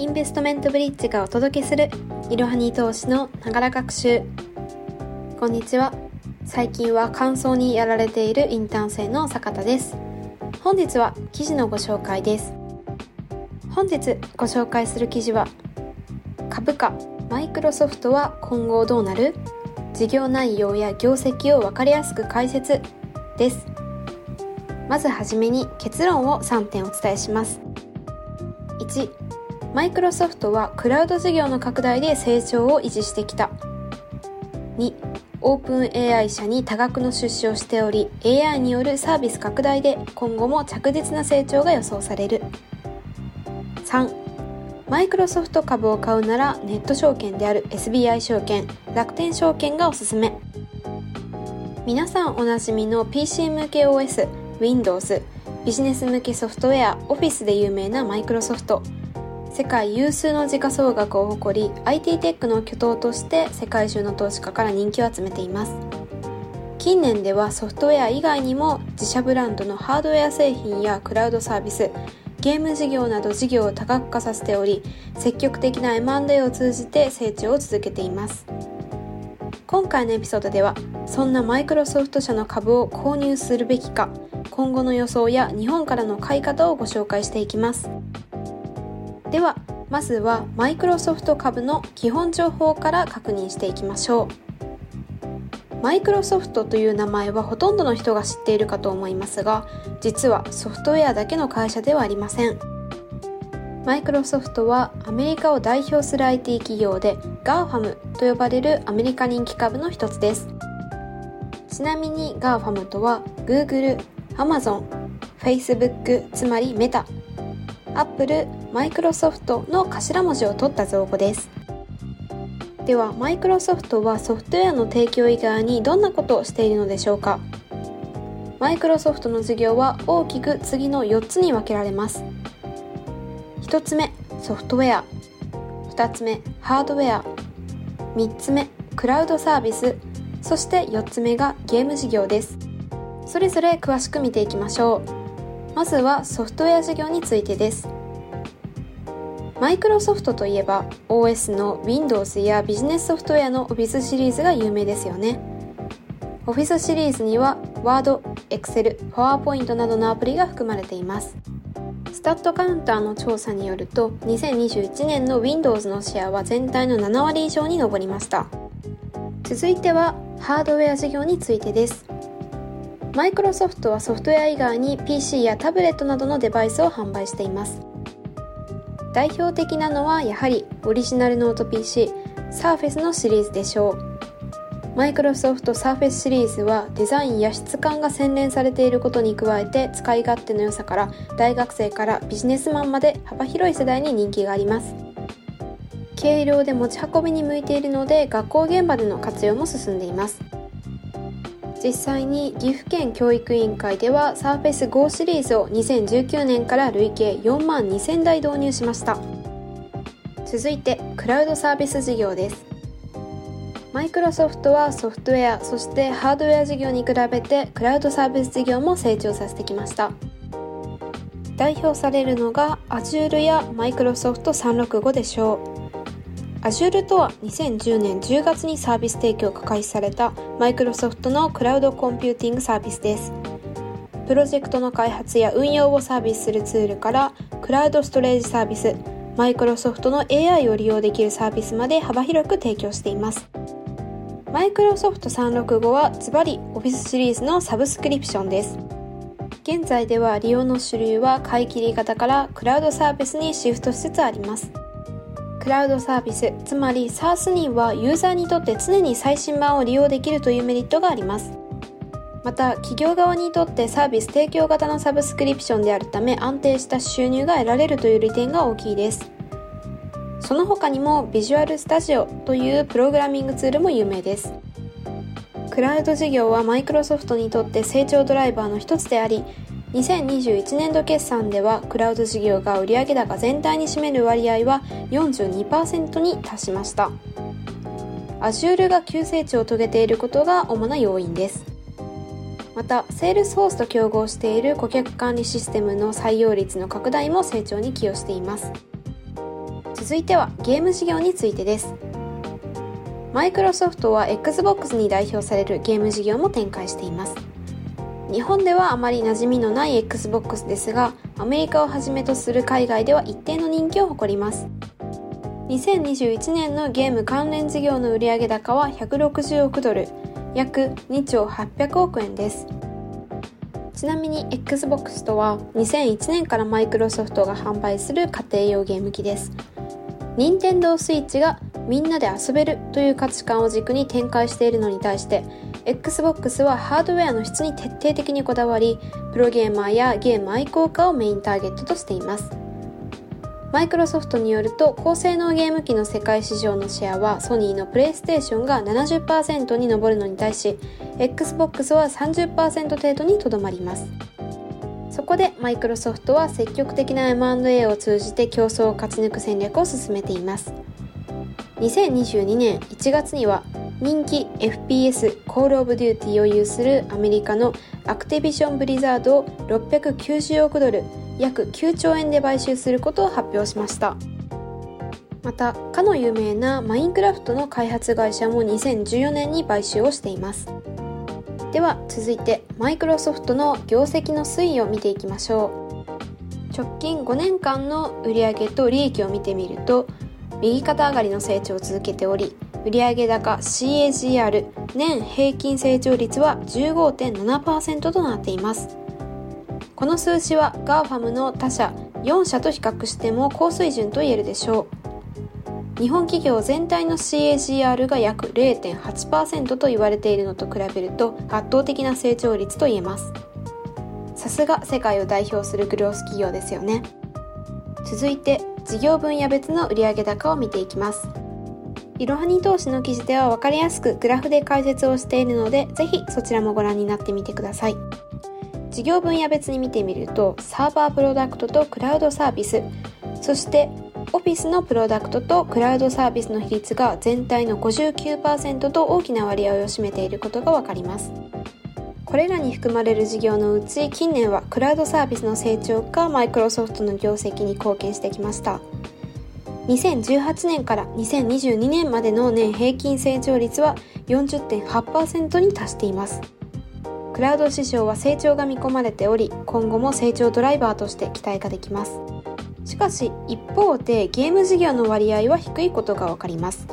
インベストメントブリッジがお届けするいろはに投資のながら学習。こんにちは。最近は乾燥にやられているインターン生の坂田です。本日は記事のご紹介です。本日ご紹介する記事は株価マイクロソフトは今後どうなる？事業内容や業績を分かりやすく解説です。まずはじめに結論を3点お伝えします。1マイクロソフトはクラウド事業の拡大で成長を維持してきた。2オープン AI 社に多額の出資をしており AI によるサービス拡大で今後も着実な成長が予想される。3マイクロソフト株を買うならネット証券である SBI 証券楽天証券がおすすめ。皆さんおなじみの PC 向け OS Windows ビジネス向けソフトウェア Office で有名なマイクロソフト。世界有数の時価総額を誇り IT テックの巨頭として世界中の投資家から人気を集めています。近年ではソフトウェア以外にも自社ブランドのハードウェア製品やクラウドサービスゲーム事業など事業を多角化させており積極的な M&A を通じて成長を続けています。今回のエピソードではそんなマイクロソフト社の株を購入するべきか今後の予想や日本からの買い方をご紹介していきます。ではまずはマイクロソフト株の基本情報から確認していきましょう。マイクロソフトという名前はほとんどの人が知っているかと思いますが実はソフトウェアだけの会社ではありません。マイクロソフトはアメリカを代表する IT 企業で GAFAM と呼ばれるアメリカ人気株の一つです。ちなみに GAFAM とは Google、Amazon、Facebook つまりメタアップル、マイクロソフトの頭文字を取った造語です。では、マイクロソフトはソフトウェアの提供以外にどんなことをしているのでしょうか？マイクロソフトの事業は大きく次の4つに分けられます。1つ目、ソフトウェア。2つ目、ハードウェア。3つ目、クラウドサービス。そして4つ目がゲーム事業です。それぞれ詳しく見ていきましょう。まずはソフトウェア事業についてですマイクロソフトといえば OS の Windows やビジネスソフトウェアの Office シリーズが有名ですよね。Office シリーズには Word、Excel、PowerPoint などのアプリが含まれています。スタットカウンターの調査によると2021年の Windows のシェアは全体の7割以上に上りました。続いてはハードウェア事業についてです。マイクロソフトはソフトウェア以外に PC やタブレットなどのデバイスを販売しています。代表的なのはやはりオリジナルノート PC Surface のシリーズでしょう。マイクロソフト Surface シリーズはデザインや質感が洗練されていることに加えて使い勝手の良さから大学生からビジネスマンまで幅広い世代に人気があります。軽量で持ち運びに向いているので学校現場での活用も進んでいます。実際に岐阜県教育委員会ではサーフェス GO シリーズを2019年から累計4万2000台導入しました。続いてクラウドサービス事業です。マイクロソフトはソフトウェアそしてハードウェア事業に比べてクラウドサービス事業も成長させてきました。代表されるのが Azure やマイクロソフト365でしょう。Azure とは2010年10月にサービス提供が開始されたマイクロソフトのクラウドコンピューティングサービスです。プロジェクトの開発や運用をサービスするツールからクラウドストレージサービス、マイクロソフトの AI を利用できるサービスまで幅広く提供しています。マイクロソフト365はズバリ Office シリーズのサブスクリプションです。現在では利用の主流は買い切り型からクラウドサービスにシフトしつつあります。クラウドサービス、つまり SaaS にはユーザーにとって常に最新版を利用できるというメリットがあります。また、企業側にとってサービス提供型のサブスクリプションであるため安定した収入が得られるという利点が大きいです。その他にもビジュアルスタジオというプログラミングツールも有名です。クラウド事業はマイクロソフトにとって成長ドライバーの一つであり、2021年度決算ではクラウド事業が売上高全体に占める割合は42%に達しました。Azure が急成長を遂げていることが主な要因です。また、セールスフォースと競合している顧客管理システムの採用率の拡大も成長に寄与しています。続いてはゲーム事業についてです。マイクロソフトは Xbox に代表されるゲーム事業も展開しています。日本ではあまり馴染みのない Xbox ですがアメリカをはじめとする海外では一定の人気を誇ります。2021年のゲーム関連事業の売上高は160億ドル約2兆800億円です。ちなみに Xbox とは2001年からマイクロソフトが販売する家庭用ゲーム機です。任天堂 switch がみんなで遊べるという価値観を軸に展開しているのに対して Xbox はハードウェアの質に徹底的にこだわりプロゲーマーやゲーム愛好家をメインターゲットとしています。マイクロソフトによると高性能ゲーム機の世界市場のシェアはソニーのプレイステーションが70%に上るのに対し Xbox は30%程度にとどまります。そこでマイクロソフトは積極的な M&A を通じて競争を勝ち抜く戦略を進めています。2022年1月には人気 FPS コールオブデューティーを有するアメリカのアクティビションブリザードを690億ドル約9兆円で買収することを発表しました。またかの有名なマインクラフトの開発会社も2014年に買収をしています。では続いてマイクロソフトの業績の推移を見ていきましょう。直近5年間の売上と利益を見てみると右肩上がりの成長を続けており売上高 CAGR 年平均成長率は15.7%となっています。この数字は GAFAM の他社4社と比較しても高水準と言えるでしょう。日本企業全体の CAGR が約0.8%と言われているのと比べると圧倒的な成長率と言えます。さすが世界を代表するグロース企業ですよね。続いて事業分野別の売上高を見ていきます。いろはに投資の記事では分かりやすくグラフで解説をしているので、ぜひそちらもご覧になってみてください。事業分野別に見てみると、サーバープロダクトとクラウドサービス、そしてオフィスのプロダクトとクラウドサービスの比率が全体の59%と大きな割合を占めていることがわかります。これらに含まれる事業のうち近年はクラウドサービスの成長がマイクロソフトの業績に貢献してきました。2018年から2022年までの年平均成長率は40.8%に達していますクラウド市場は成長が見込まれており今後も成長ドライバーとして期待ができますしかし一方でゲーム事業の割合は低いことがわかります。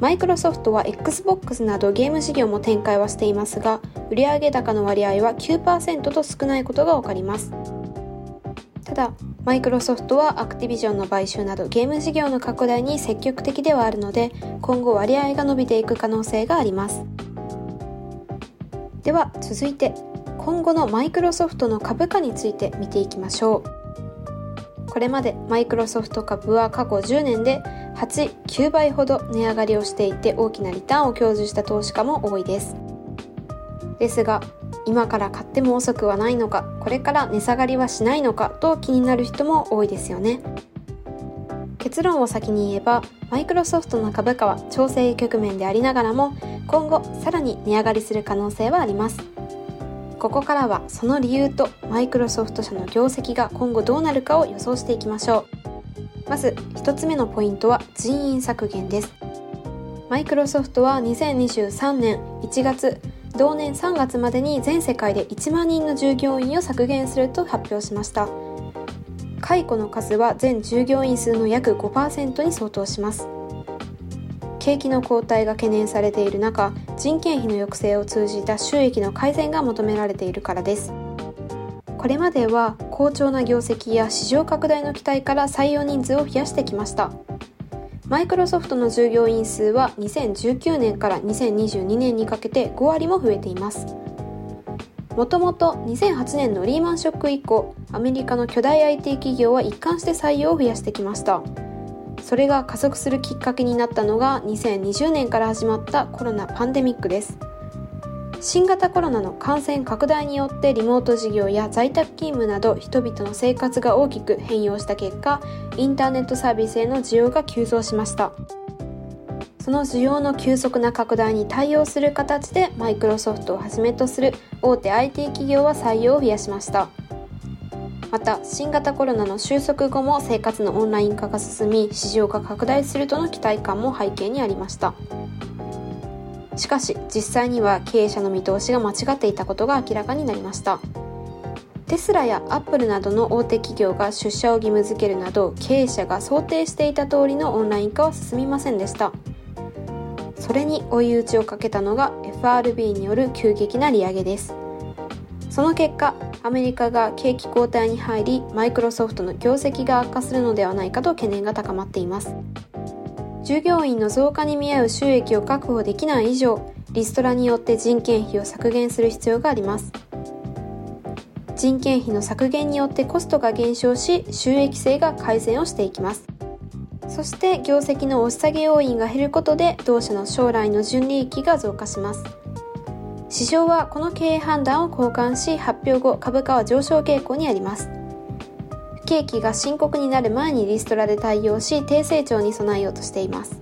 マイクロソフトは Xbox などゲーム事業も展開はしていますが売上高の割合は9%と少ないことがわかります。ただマイクロソフトはアクティビジョンの買収などゲーム事業の拡大に積極的ではあるので今後割合が伸びていく可能性があります。では続いて今後のマイクロソフトの株価について見ていきましょう。これまでマイクロソフト株は過去10年で8、9倍ほど値上がりをしていて大きなリターンを享受した投資家も多いです。ですが今から買っても遅くはないのかこれから値下がりはしないのかと気になる人も多いですよね。結論を先に言えばマイクロソフトの株価は調整局面でありながらも今後さらに値上がりする可能性はあります。ここからはその理由とマイクロソフト社の業績が今後どうなるかを予想していきましょう。まず1つ目のポイントは人員削減です。マイクロソフトは2023年1月同年3月までに全世界で1万人の従業員を削減すると発表しました。解雇の数は全従業員数の約5%に相当します。景気の後退が懸念されている中人件費の抑制を通じた収益の改善が求められているからです。これまでは好調な業績や市場拡大の期待から採用人数を増やしてきました。マイクロソフトの従業員数は2019年から2022年にかけて5割も増えています。もともと2008年のリーマンショック以降アメリカの巨大 IT 企業は一貫して採用を増やしてきました。それが加速するきっかけになったのが2020年から始まったコロナパンデミックです。新型コロナの感染拡大によってリモート事業や在宅勤務など人々の生活が大きく変容した結果インターネットサービスへの需要が急増しました。その需要の急速な拡大に対応する形でマイクロソフトをはじめとする大手 IT 企業は採用を増やしました。また新型コロナの収束後も生活のオンライン化が進み市場が拡大するとの期待感も背景にありました。しかし実際には経営者の見通しが間違っていたことが明らかになりました。テスラやアップルなどの大手企業が出社を義務付けるなど経営者が想定していた通りのオンライン化は進みませんでした。それに追い打ちをかけたのが FRB による急激な利上げです。その結果アメリカが景気後退に入りマイクロソフトの業績が悪化するのではないかと懸念が高まっています。従業員の増加に見合う収益を確保できない以上リストラによって人件費を削減する必要があります。人件費の削減によってコストが減少し収益性が改善をしていきます。そして業績の押し下げ要因が減ることで同社の将来の純利益が増加します。市場はこの経営判断を交換し発表後株価は上昇傾向にあります。不景気が深刻になる前にリストラで対応し低成長に備えようとしています。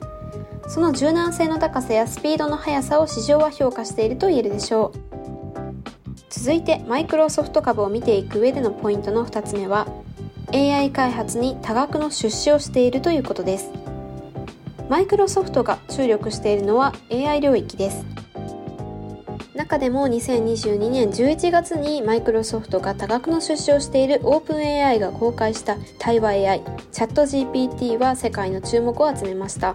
その柔軟性の高さやスピードの速さを市場は評価していると言えるでしょう。続いてマイクロソフト株を見ていく上でのポイントの2つ目は AI 開発に多額の出資をしているということです。マイクロソフトが注力しているのは AI 領域です。中でも2022年11月にマイクロソフトが多額の出資をしている OpenAI が公開した対話 AI チャット GPT は世界の注目を集めました。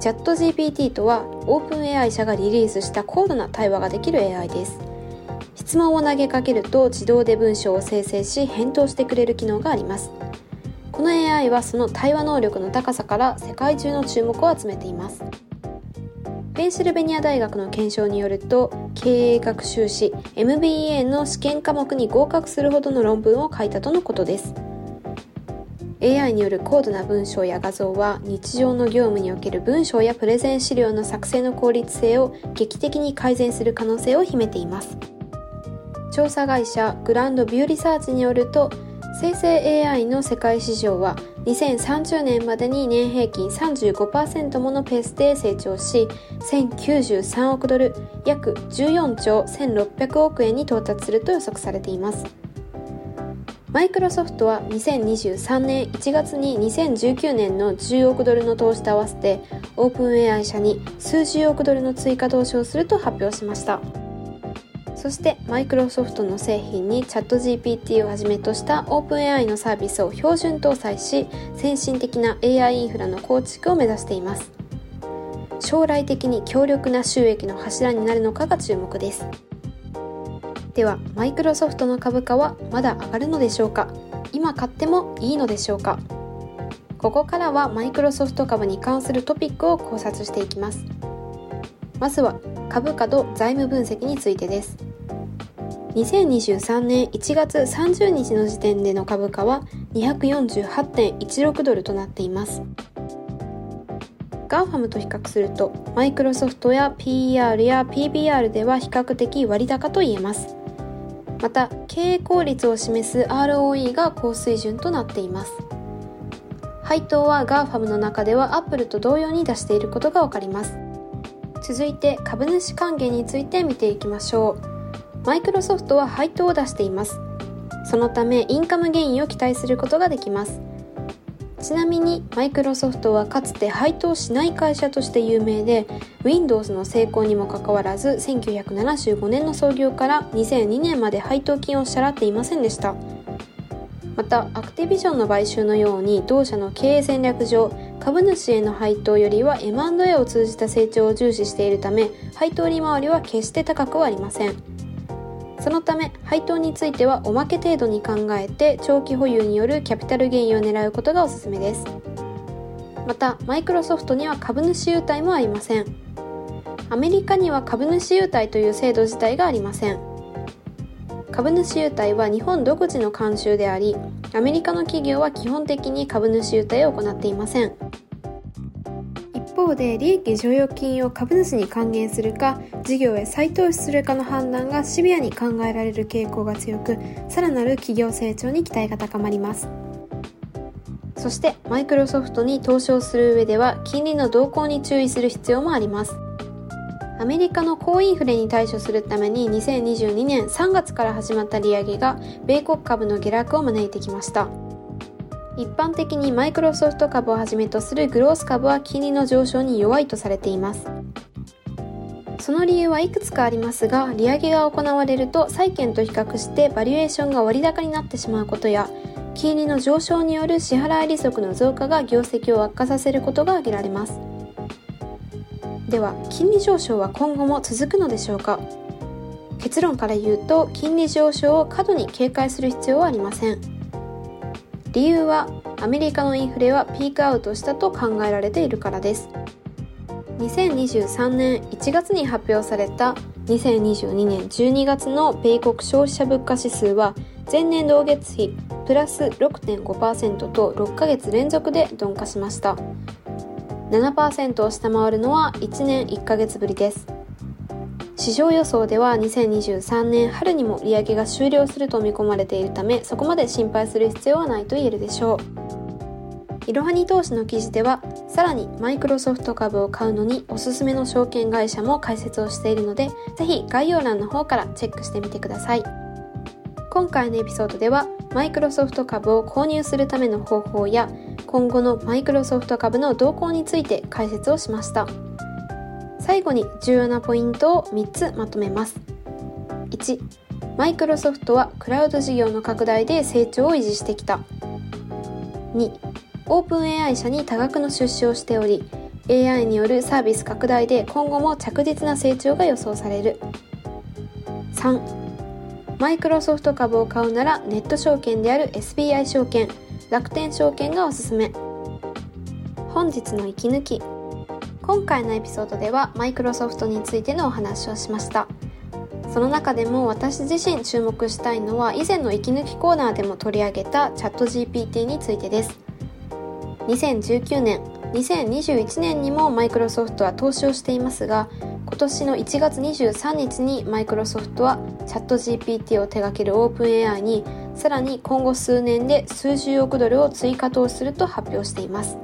チャット GPT とは OpenAI 社がリリースした高度な対話ができる AI です。質問を投げかけると自動で文章を生成し返答してくれる機能があります。この AI はその対話能力の高さから世界中の注目を集めています。ペンシルベニア大学の検証によると経営学修士 MBA の試験科目に合格するほどの論文を書いたとのことです。AI による高度な文章や画像は日常の業務における文章やプレゼン資料の作成の効率性を劇的に改善する可能性を秘めています。調査会社グランドビューリサーチによると生成 AI の世界市場は2030年までに年平均35%ものペースで成長し1093億ドル約14兆1600億円に到達すると予測されています。マイクロソフトは2023年1月に2019年の10億ドルの投資と合わせてオープン AI 社に数十億ドルの追加投資をすると発表しました。そしてマイクロソフトの製品にチャット GPT をはじめとしたオープン AI のサービスを標準搭載し先進的な AI インフラの構築を目指しています。将来的に強力な収益の柱になるのかが注目です。ではマイクロソフトの株価はまだ上がるのでしょうか？今買ってもいいのでしょうか？ここからはマイクロソフト株に関するトピックを考察していきます。まずは株価と財務分析についてです。2023年1月30日の時点での株価は248.16ドルとなっています。 GAFAMと比較するとマイクロソフトは PER や PBR では比較的割高と言えます。また経営効率を示す ROE が高水準となっています。配当は GAFAMの中ではアップルと同様に出していることがわかります。続いて株主還元について見ていきましょう。マイクロソフトは配当を出しています。そのためインカムゲインを期待することができます。ちなみにマイクロソフトはかつて配当しない会社として有名で Windows の成功にもかかわらず1975年の創業から2002年まで配当金を支払っていませんでした。またアクティビジョンの買収のように同社の経営戦略上株主への配当よりは M&A を通じた成長を重視しているため配当利回りは決して高くはありません。そのため配当についてはおまけ程度に考えて長期保有によるキャピタルゲインを狙うことがおすすめです。またマイクロソフトには株主優待もありません。アメリカには株主優待という制度自体がありません。株主優待は日本独自の慣習でありアメリカの企業は基本的に株主優待を行っていません。一方で利益剰余金を株主に還元するか事業へ再投資するかの判断がシビアに考えられる傾向が強くさらなる企業成長に期待が高まります。そしてマイクロソフトに投資をする上では金利の動向に注意する必要もあります。アメリカの高インフレに対処するために2022年3月から始まった利上げが米国株の下落を招いてきました。一般的にマイクロソフト株をはじめとするグロース株は金利の上昇に弱いとされています。その理由はいくつかありますが利上げが行われると債券と比較してバリエーションが割高になってしまうことや金利の上昇による支払い利息の増加が業績を悪化させることが挙げられます。では金利上昇は今後も続くのでしょうか？結論から言うと金利上昇を過度に警戒する必要はありません。理由はアメリカのインフレはピークアウトしたと考えられているからです。2023年1月に発表された2022年12月の米国消費者物価指数は前年同月比プラス6.5%と6ヶ月連続で鈍化しました。7%を下回るのは1年1ヶ月ぶりです。市場予想では2023年春にも利上げが終了すると見込まれているためそこまで心配する必要はないと言えるでしょう。いろはに投資の記事ではさらにマイクロソフト株を買うのにおすすめの証券会社も解説をしているのでぜひ概要欄の方からチェックしてみてください。今回のエピソードではマイクロソフト株を購入するための方法や今後のマイクロソフト株の動向について解説をしました。最後に重要なポイントを3つまとめます。1マイクロソフトはクラウド事業の拡大で成長を維持してきた。2オープン AI 社に多額の出資をしており AI によるサービス拡大で今後も着実な成長が予想される。3マイクロソフト株を買うならネット証券である SBI 証券楽天証券がおすすめ。本日の息抜き。今回のエピソードではマイクロソフトについてのお話をしました。その中でも私自身注目したいのは以前の息抜きコーナーでも取り上げたチャット GPT についてです。2019年2021年にもマイクロソフトは投資をしていますが今年の1月23日にマイクロソフトはチャット GPT を手掛けるオープン AI にさらに今後数年で数十億ドルを追加投資すると発表しています。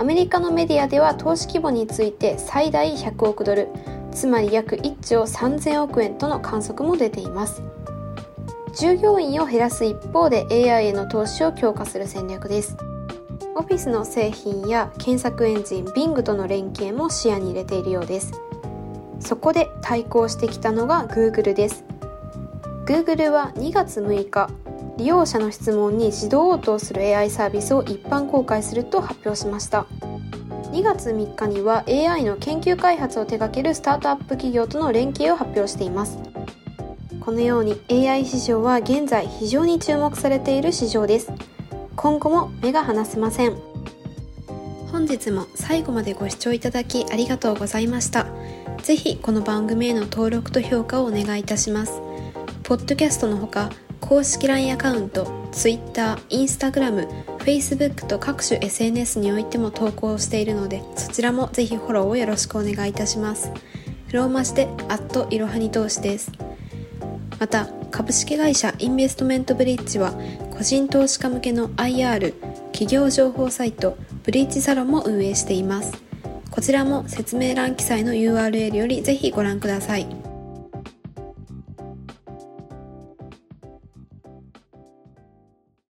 アメリカのメディアでは投資規模について最大100億ドルつまり約1兆3000億円との観測も出ています。従業員を減らす一方で AI への投資を強化する戦略です。オフィスの製品や検索エンジン Bing との連携も視野に入れているようです。そこで対抗してきたのが Google です。Google は2月6日利用者の質問に自動応答する AI サービスを一般公開すると発表しました。2月3日には AI の研究開発を手掛けるスタートアップ企業との連携を発表しています。このように AI 市場は現在非常に注目されている市場です。今後も目が離せません。本日も最後までご視聴いただきありがとうございました。ぜひこの番組への登録と評価をお願いいたします。ポッドキャストのほか公式 LINE アカウント Twitter、Instagram、Facebook と各種 SNS においても投稿しているのでそちらもぜひフォローをよろしくお願いいたします。ローマ字でアットいろはに投資です。また株式会社インベストメントブリッジは個人投資家向けの IR 企業情報サイトブリッジサロンも運営しています。こちらも説明欄記載の URL よりぜひご覧ください。